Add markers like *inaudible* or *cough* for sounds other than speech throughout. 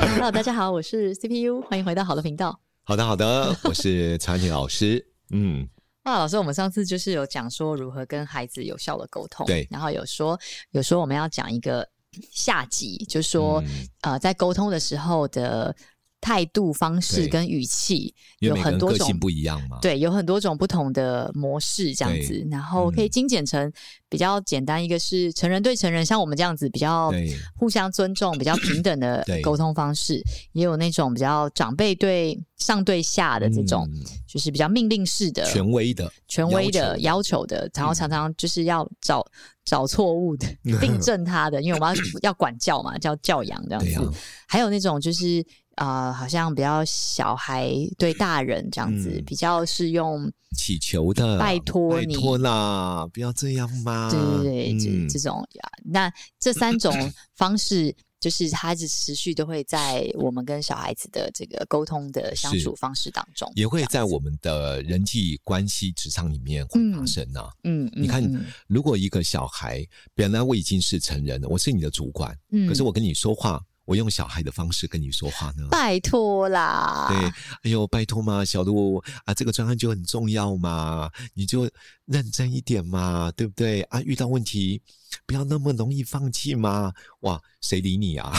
Hello，大家好，我是 CPU，欢迎回到好的频道。好的，好的，*laughs* 我是曹婷老师。嗯，哇，老师，我们上次就是有讲说如何跟孩子有效的沟通，对，然后有说有说我们要讲一个下集，就是说、嗯、呃，在沟通的时候的。态度、方式跟语气有很多种，不一样嘛？对，有很多种不同的模式这样子，然后可以精简成比较简单，一个是成人对成人，像我们这样子比较互相尊重、比较平等的沟通方式，也有那种比较长辈对上对下的这种，就是比较命令式的、权威的、权威的要求。的，然后常常就是要找找错误的、*laughs* 订正他的，因为我们要要管教嘛，叫教养这样子。还有那种就是。啊、呃，好像比较小孩对大人这样子，嗯、比较是用祈求的，拜托你，拜托啦，不要这样嘛。对对对，嗯、这这种呀，那这三种方式，就是它是持续都会在我们跟小孩子的这个沟通的相处方式当中，也会在我们的人际关系职场里面会发生呢、啊。嗯，嗯，你看，如果一个小孩本来我已经是成人了，我是你的主管，嗯，可是我跟你说话。我用小孩的方式跟你说话呢？拜托啦！对，哎呦，拜托嘛，小鹿啊，这个专案就很重要嘛，你就认真一点嘛，对不对啊？遇到问题不要那么容易放弃嘛。哇，谁理你啊？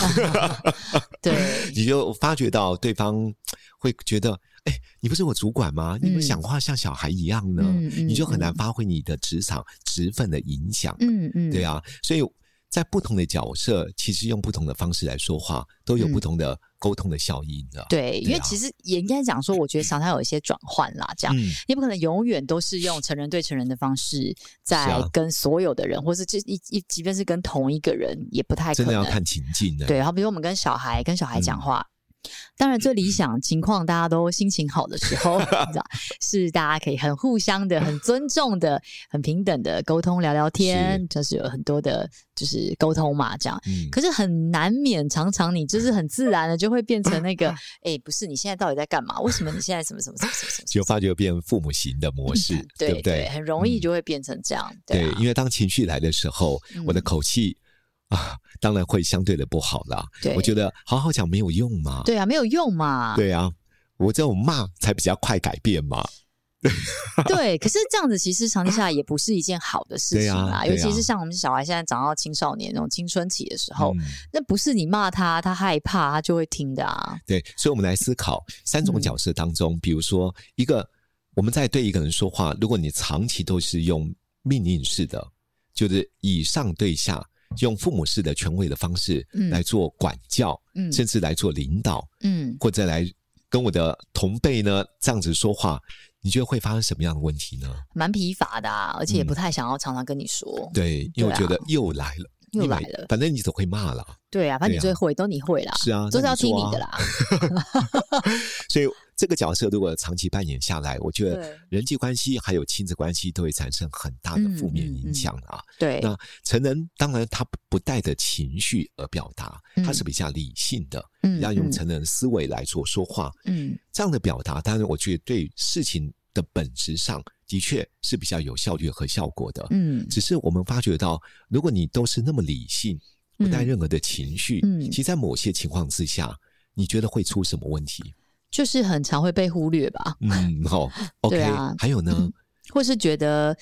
*laughs* 对，*laughs* 你就发觉到对方会觉得，哎，你不是我主管吗？你们讲话像小孩一样呢，嗯、你就很难发挥你的职场职分的影响。嗯嗯，对啊，所以。在不同的角色，其实用不同的方式来说话，都有不同的沟通的效应的、嗯。对，对啊、因为其实也应该讲说，我觉得常常有一些转换啦，这样，嗯、你不可能永远都是用成人对成人的方式在跟所有的人，是啊、或是就一一，即便是跟同一个人，也不太可能。真的要看情境的。对，然后比如我们跟小孩跟小孩讲话。嗯当然，最理想情况，大家都心情好的时候，*laughs* 你知道，是大家可以很互相的、很尊重的、很平等的沟通、聊聊天，是就是有很多的，就是沟通嘛，这样。嗯、可是很难免，常常你就是很自然的就会变成那个，哎、欸，不是，你现在到底在干嘛？为什么你现在什么什么什么什么？就发觉变父母型的模式，嗯、对，对不对，对？很容易就会变成这样。对，啊、对，因为当情绪来的时候，嗯、我的口气。啊，当然会相对的不好啦。我觉得好好讲没有用嘛。对啊，没有用嘛。对啊，我这种骂才比较快改变嘛。*laughs* 对，可是这样子其实长期下来也不是一件好的事情啦。啊啊、尤其是像我们小孩现在长到青少年那种青春期的时候，嗯、那不是你骂他，他害怕，他就会听的啊。对，所以我们来思考三种角色当中，嗯、比如说一个我们在对一个人说话，如果你长期都是用命令式的，就是以上对下。用父母式的权威的方式来做管教，嗯，甚至来做领导，嗯，或者来跟我的同辈呢这样子说话，你觉得会发生什么样的问题呢？蛮疲乏的啊，而且也不太想要常常跟你说。嗯、对，因为我觉得又来了。又来了，反正你总会骂了。对啊，反正你最会，都你会啦。是啊，都是要听你的啦。*laughs* 所以这个角色如果长期扮演下来，我觉得人际关系还有亲子关系都会产生很大的负面影响啊。对，那成人当然他不带着情绪而表达，他是比较理性的，嗯，要用成人思维来做说话，嗯，这样的表达，当然我觉得对事情的本质上。的确是比较有效率和效果的，嗯，只是我们发觉到，如果你都是那么理性，不带任何的情绪，嗯，其实在某些情况之下，你觉得会出什么问题？就是很常会被忽略吧？嗯，*laughs* 好，OK，还有呢，或是觉得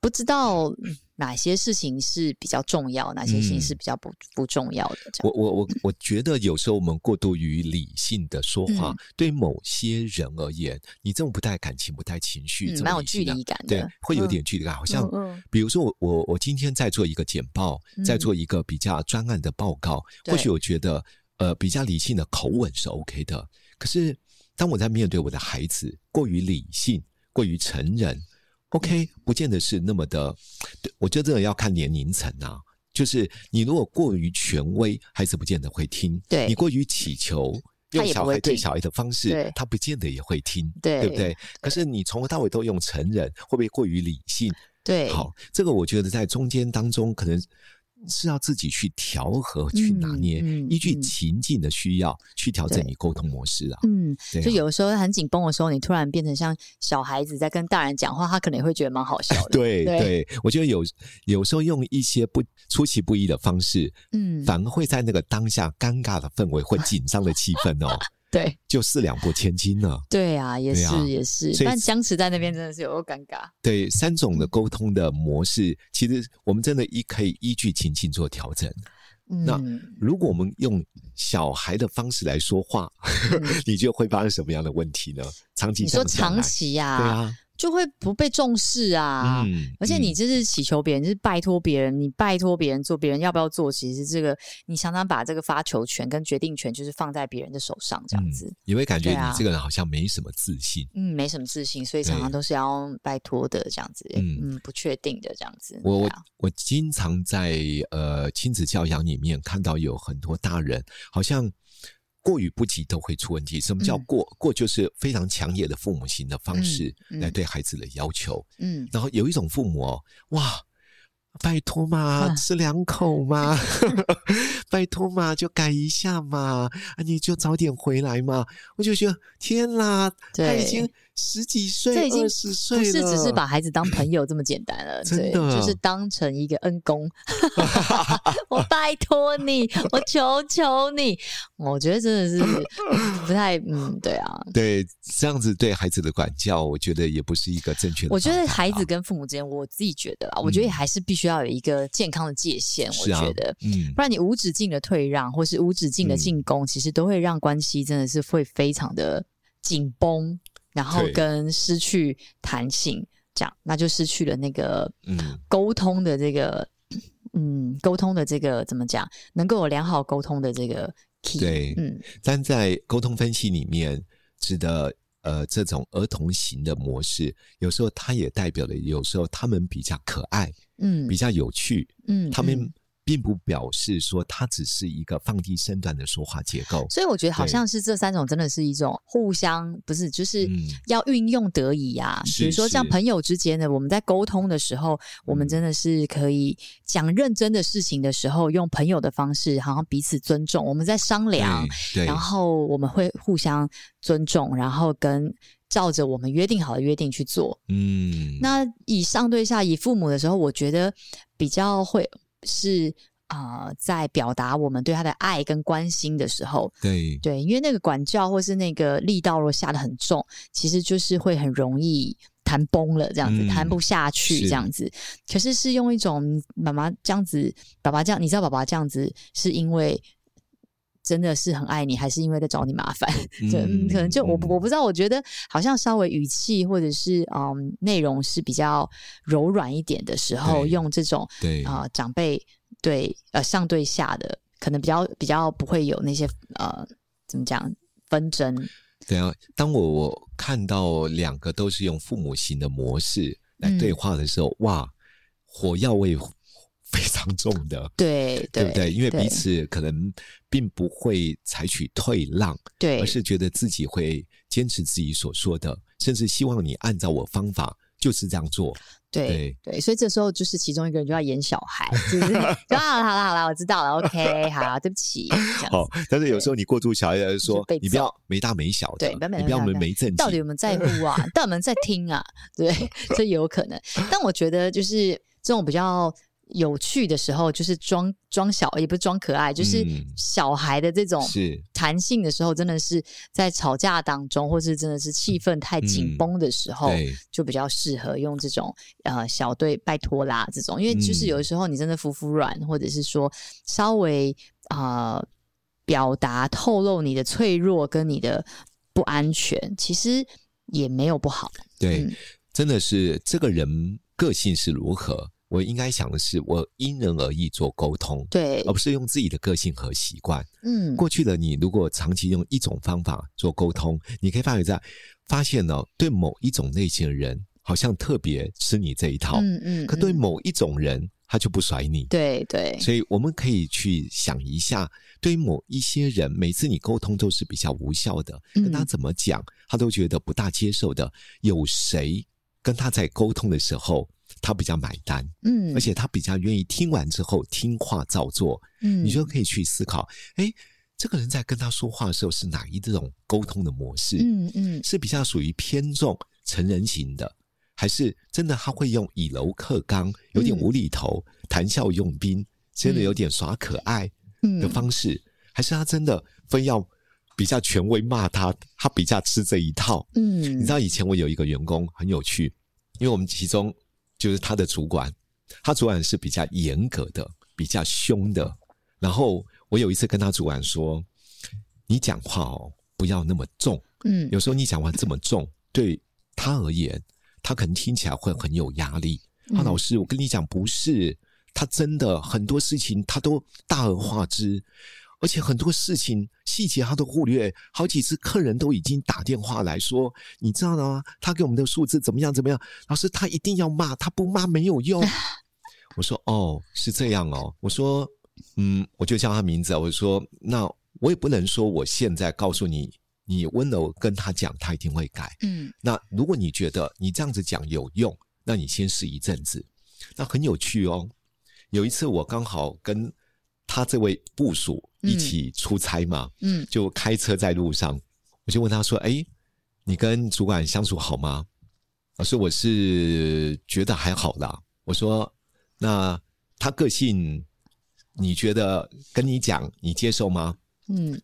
不知道哪些事情是比较重要，哪些事情是比较不、嗯、不重要的。我我我我觉得有时候我们过度于理性的说话，嗯、对某些人而言，你这种不带感情、不带情绪，蛮、嗯、有距离感的，对，会有点距离感。嗯、好像，比如说我我我今天在做一个简报，嗯、在做一个比较专案的报告，嗯、或许我觉得呃比较理性的口吻是 OK 的，可是当我在面对我的孩子，过于理性。过于成人，OK，不见得是那么的。我觉得这个要看年龄层啊。就是你如果过于权威，孩子不见得会听；对你过于乞求，用小孩对小孩的方式，他不见得也会听，对，对不对？可是你从头到尾都用成人，会不会过于理性？对，好，这个我觉得在中间当中可能。是要自己去调和、去拿捏，嗯嗯、依据情境的需要去调整你沟通模式啊。嗯，就有的时候很紧绷的时候，你突然变成像小孩子在跟大人讲话，他可能也会觉得蛮好笑的。*laughs* 对对，对，我觉得有有时候用一些不出其不意的方式，嗯，反而会在那个当下尴尬的氛围或紧张的气氛哦。对，就四两拨千斤了。对啊，也是、啊、也是，但僵持在那边真的是有个尴尬。对，三种的沟通的模式，其实我们真的依可以依据情境做调整。嗯、那如果我们用小孩的方式来说话，嗯、*laughs* 你就会发生什么样的问题呢？长期，你说长期呀、啊？对啊。就会不被重视啊！嗯，而且你就是祈求别人，嗯、就是拜托别人，你拜托别人做，别人要不要做？其实这个你常常把这个发球权跟决定权，就是放在别人的手上，这样子，嗯、你会感觉你这个人好像没什么自信，嗯，没什么自信，所以常常都是要拜托的这样子，嗯嗯，不确定的这样子。我我我经常在呃亲子教养里面看到有很多大人好像。过与不及都会出问题。什么叫过？嗯、过就是非常强烈的父母型的方式来对孩子的要求。嗯，嗯然后有一种父母哦，哇，拜托嘛，吃两口嘛，啊、*laughs* *laughs* 拜托嘛，就改一下嘛，你就早点回来嘛。我就觉得天啦，他已经。十几岁，这已经十岁了，不是只是把孩子当朋友这么简单了，*laughs* 真的就是当成一个恩公。*laughs* 我拜托你，我求求你，我觉得真的是不太嗯，对啊，*laughs* 对这样子对孩子的管教，我觉得也不是一个正确的。我觉得孩子跟父母之间，我自己觉得啊，我觉得还是必须要有一个健康的界限。我觉得，嗯，不然你无止境的退让或是无止境的进攻，其实都会让关系真的是会非常的紧绷。然后跟失去弹性，这样那就失去了那个沟通的这个嗯，沟通的这个怎么讲，能够有良好沟通的这个 key。对，嗯，但在沟通分析里面，指的呃这种儿童型的模式，有时候它也代表了有时候他们比较可爱，嗯，比较有趣，嗯，他们。嗯并不表示说它只是一个放低身段的说话结构，所以我觉得好像是这三种真的是一种互相不是，就是要运用得宜呀。比如说像朋友之间的，我们在沟通的时候，我们真的是可以讲认真的事情的时候，用朋友的方式，好像彼此尊重。我们在商量，然后我们会互相尊重，然后跟照着我们约定好的约定去做。嗯，那以上对下，以父母的时候，我觉得比较会。是啊、呃，在表达我们对他的爱跟关心的时候，对对，因为那个管教或是那个力道若下的很重，其实就是会很容易弹崩了，这样子弹、嗯、不下去，这样子。是可是是用一种妈妈这样子，爸爸这样，你知道爸爸这样子是因为真的是很爱你，还是因为在找你麻烦？*laughs* 就、嗯、可能就我我不知道，我觉得好像稍微语气或者是嗯内容是比较柔软一点的时候，用这种对啊、呃、长辈。对，呃，上对下的可能比较比较不会有那些呃，怎么讲纷争？对啊，当我我看到两个都是用父母型的模式来对话的时候，嗯、哇，火药味 *laughs* 非常重的，*laughs* 对对，对不对？因为彼此可能并不会采取退让，对，而是觉得自己会坚持自己所说的，甚至希望你按照我方法。就是这样做，对对，对，所以这时候就是其中一个人就要演小孩，是不 *laughs* 是？就好了好了好了，我知道了，OK，好，对不起。好，但是有时候你过度小，就说你不要没大没小的，对，你不要没没正经，到底有没有在乎啊？到底有没有在听啊？对，这有可能。但我觉得就是这种比较有趣的时候，就是装装小，也不是装可爱，就是小孩的这种弹性的时候，真的是在吵架当中，或是真的是气氛太紧绷的时候，嗯、就比较适合用这种呃小队拜托啦这种，因为就是有的时候你真的服服软，或者是说稍微啊、呃、表达透露你的脆弱跟你的不安全，其实也没有不好。对，嗯、真的是这个人个性是如何。我应该想的是，我因人而异做沟通，对，而不是用自己的个性和习惯。嗯，过去的你如果长期用一种方法做沟通，你可以发觉在发现呢，对某一种类型的人，好像特别吃你这一套，嗯嗯，可对某一种人，他就不甩你，对对。所以我们可以去想一下，对于某一些人，每次你沟通都是比较无效的，跟他怎么讲，他都觉得不大接受的，有谁跟他在沟通的时候，他比较买单，嗯，而且他比较愿意听完之后听话照做，嗯，你就可以去思考，诶，这个人在跟他说话的时候是哪一种沟通的模式？嗯嗯，是比较属于偏重成人型的，还是真的他会用以柔克刚，有点无厘头，谈笑用兵，真的有点耍可爱的方式，还是他真的非要比较权威骂他，他比较吃这一套？嗯，你知道以前我有一个员工很有趣，因为我们其中。就是他的主管，他主管是比较严格的，比较凶的。然后我有一次跟他主管说：“你讲话哦，不要那么重。嗯，有时候你讲话这么重，对他而言，他可能听起来会很有压力。啊，老师，我跟你讲，不是，他真的很多事情他都大而化之。”而且很多事情细节他都忽略，好几次客人都已经打电话来说，你知道吗？他给我们的数字怎么样？怎么样？老师，他一定要骂，他不骂没有用。我说哦，是这样哦。我说嗯，我就叫他名字。我说那我也不能说我现在告诉你，你温柔跟他讲，他一定会改。嗯，那如果你觉得你这样子讲有用，那你先试一阵子。那很有趣哦。有一次我刚好跟。他这位部属一起出差嘛，嗯，就开车在路上，我就问他说：“哎，你跟主管相处好吗？”我说：“我是觉得还好啦。”我说：“那他个性，你觉得跟你讲，你接受吗？”嗯，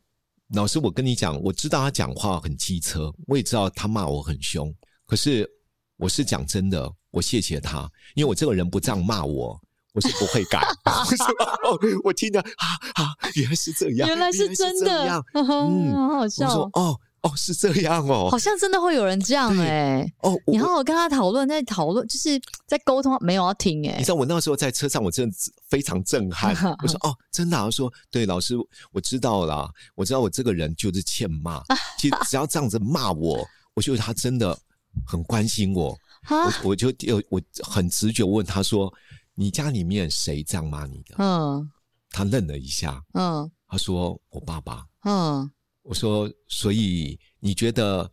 老师，我跟你讲，我知道他讲话很机车，我也知道他骂我很凶，可是我是讲真的，我谢谢他，因为我这个人不这样骂我。我是不会改，*laughs* 我说哦，我听的啊啊，原来是这样，原来是真的，嗯，好好笑。我说哦哦，是这样哦，好像真的会有人这样哎。哦，你好好跟他讨论，在讨论，就是在沟通，没有要听哎。你知道我那时候在车上，我真的非常震撼。*laughs* 我说哦，真的，我说对，老师，我知道了，我知道我这个人就是欠骂。*laughs* 其实只要这样子骂我，我觉得他真的很关心我。我我就有我很直觉问他说。你家里面谁这样骂你的？嗯，他愣了一下。嗯，他说我爸爸。嗯，我说，所以你觉得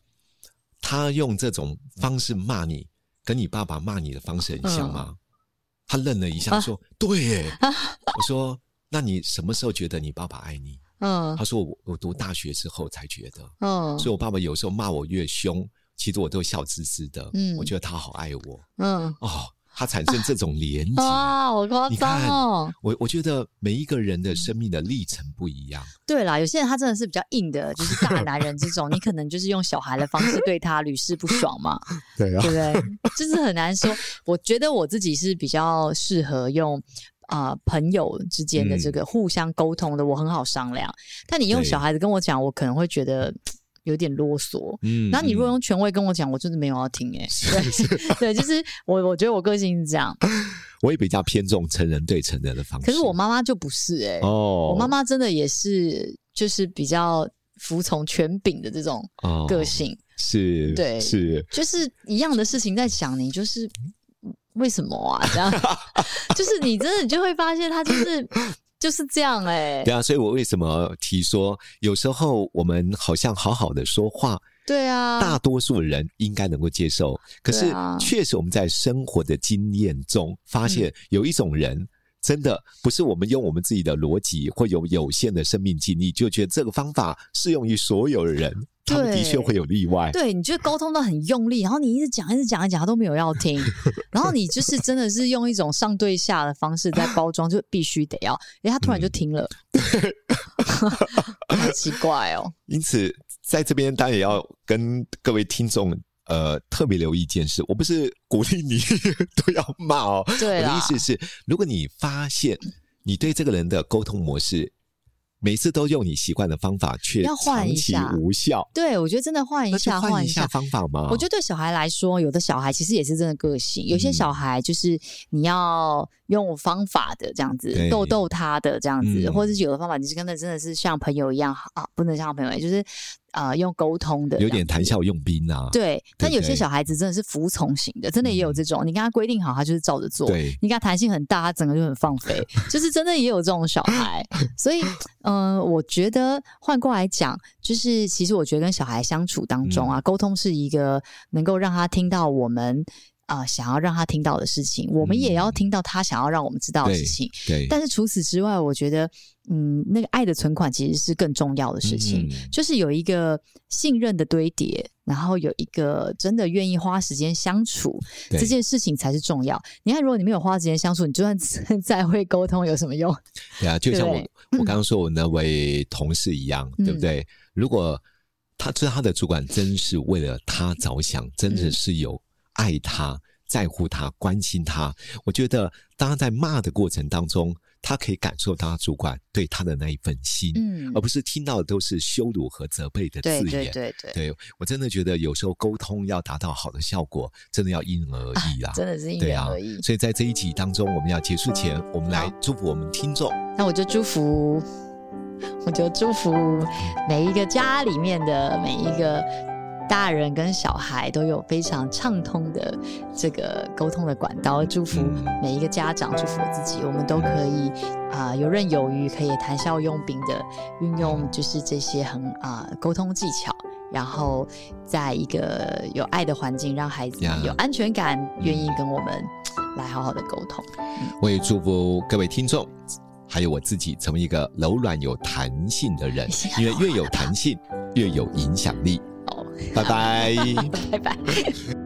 他用这种方式骂你，跟你爸爸骂你的方式很像吗？嗯、他愣了一下，说：“啊、对耶。”我说：“那你什么时候觉得你爸爸爱你？”嗯，他说我：“我我读大学之后才觉得。”嗯，所以我爸爸有时候骂我越凶，其实我都笑滋滋的。嗯，我觉得他好爱我。嗯，哦。他产生这种连接啊，*laughs* 好夸张哦！我我觉得每一个人的生命的历程不一样。对啦，有些人他真的是比较硬的，就是大男人这种，*laughs* 你可能就是用小孩的方式对他屡试不爽嘛。对啊，对不对？就是很难说。我觉得我自己是比较适合用啊、呃、朋友之间的这个互相沟通的，我很好商量。但你用小孩子跟我讲，我可能会觉得。有点啰嗦，嗯，那你如果用权威跟我讲，我真的没有要听哎，*laughs* 对，就是我，我觉得我个性是这样，*laughs* 我也比较偏重成人对成人的方式，可是我妈妈就不是哎，哦，我妈妈真的也是，就是比较服从权柄的这种个性，是，对，是，就是一样的事情在想你，就是为什么啊？这样，*laughs* 就是你真的你就会发现他就是。就是这样哎、欸，对啊，所以我为什么提说，有时候我们好像好好的说话，对啊，大多数人应该能够接受。可是确实我们在生活的经验中发现，有一种人真的不是我们用我们自己的逻辑或有有限的生命经历就觉得这个方法适用于所有人。他们的确会有例外。对，你就沟通的很用力，然后你一直讲，一直讲，一讲，他都没有要听。*laughs* 然后你就是真的是用一种上对下的方式在包装，就必须得要，哎，他突然就停了，*laughs* 好奇怪哦。因此，在这边当然也要跟各位听众呃特别留意一件事，我不是鼓励你 *laughs* 都要骂哦。对，我的意思是，如果你发现你对这个人的沟通模式，每次都用你习惯的方法，却长期无效。对，我觉得真的换一下，换一下方法嘛。我觉得对小孩来说，有的小孩其实也是真的个性，有些小孩就是你要用方法的这样子逗逗他的这样子，或者是有的方法你是跟他真的是像朋友一样啊，不能像朋友，就是。啊、呃，用沟通的，有点谈笑用兵啊。对，但有些小孩子真的是服从型的，真的也有这种。嗯、你跟他规定好，他就是照着做。对，你跟他弹性很大，他整个就很放飞，*laughs* 就是真的也有这种小孩。所以，嗯、呃，我觉得换过来讲，就是其实我觉得跟小孩相处当中啊，沟、嗯、通是一个能够让他听到我们。啊、呃，想要让他听到的事情，我们也要听到他想要让我们知道的事情。对，对，但是除此之外，我觉得，嗯，那个爱的存款其实是更重要的事情，嗯、就是有一个信任的堆叠，然后有一个真的愿意花时间相处，这件事情才是重要。你看，如果你没有花时间相处，你就算再 *laughs* 会沟通，有什么用？对啊，就像我我刚刚说我那位同事一样，嗯、对不对？如果他知道他的主管真是为了他着想，真的是有。爱他，在乎他，关心他。我觉得，当他在骂的过程当中，他可以感受到他主管对他的那一份心，嗯，而不是听到的都是羞辱和责备的字眼。对对对对，对我真的觉得有时候沟通要达到好的效果，真的要因人而异啦，真的是因人而异。所以在这一集当中，我们要结束前，我们来祝福我们听众。那我就祝福，我就祝福每一个家里面的每一个。大人跟小孩都有非常畅通的这个沟通的管道，祝福每一个家长，祝福我自己，我们都可以啊、呃、游刃有余，可以谈笑用兵的运用，就是这些很啊、呃、沟通技巧，然后在一个有爱的环境，让孩子有安全感，愿意跟我们来好好的沟通。我也祝福各位听众，还有我自己，成为一个柔软有弹性的人，因为越有弹性，越有影响力。拜拜，*laughs* 拜拜。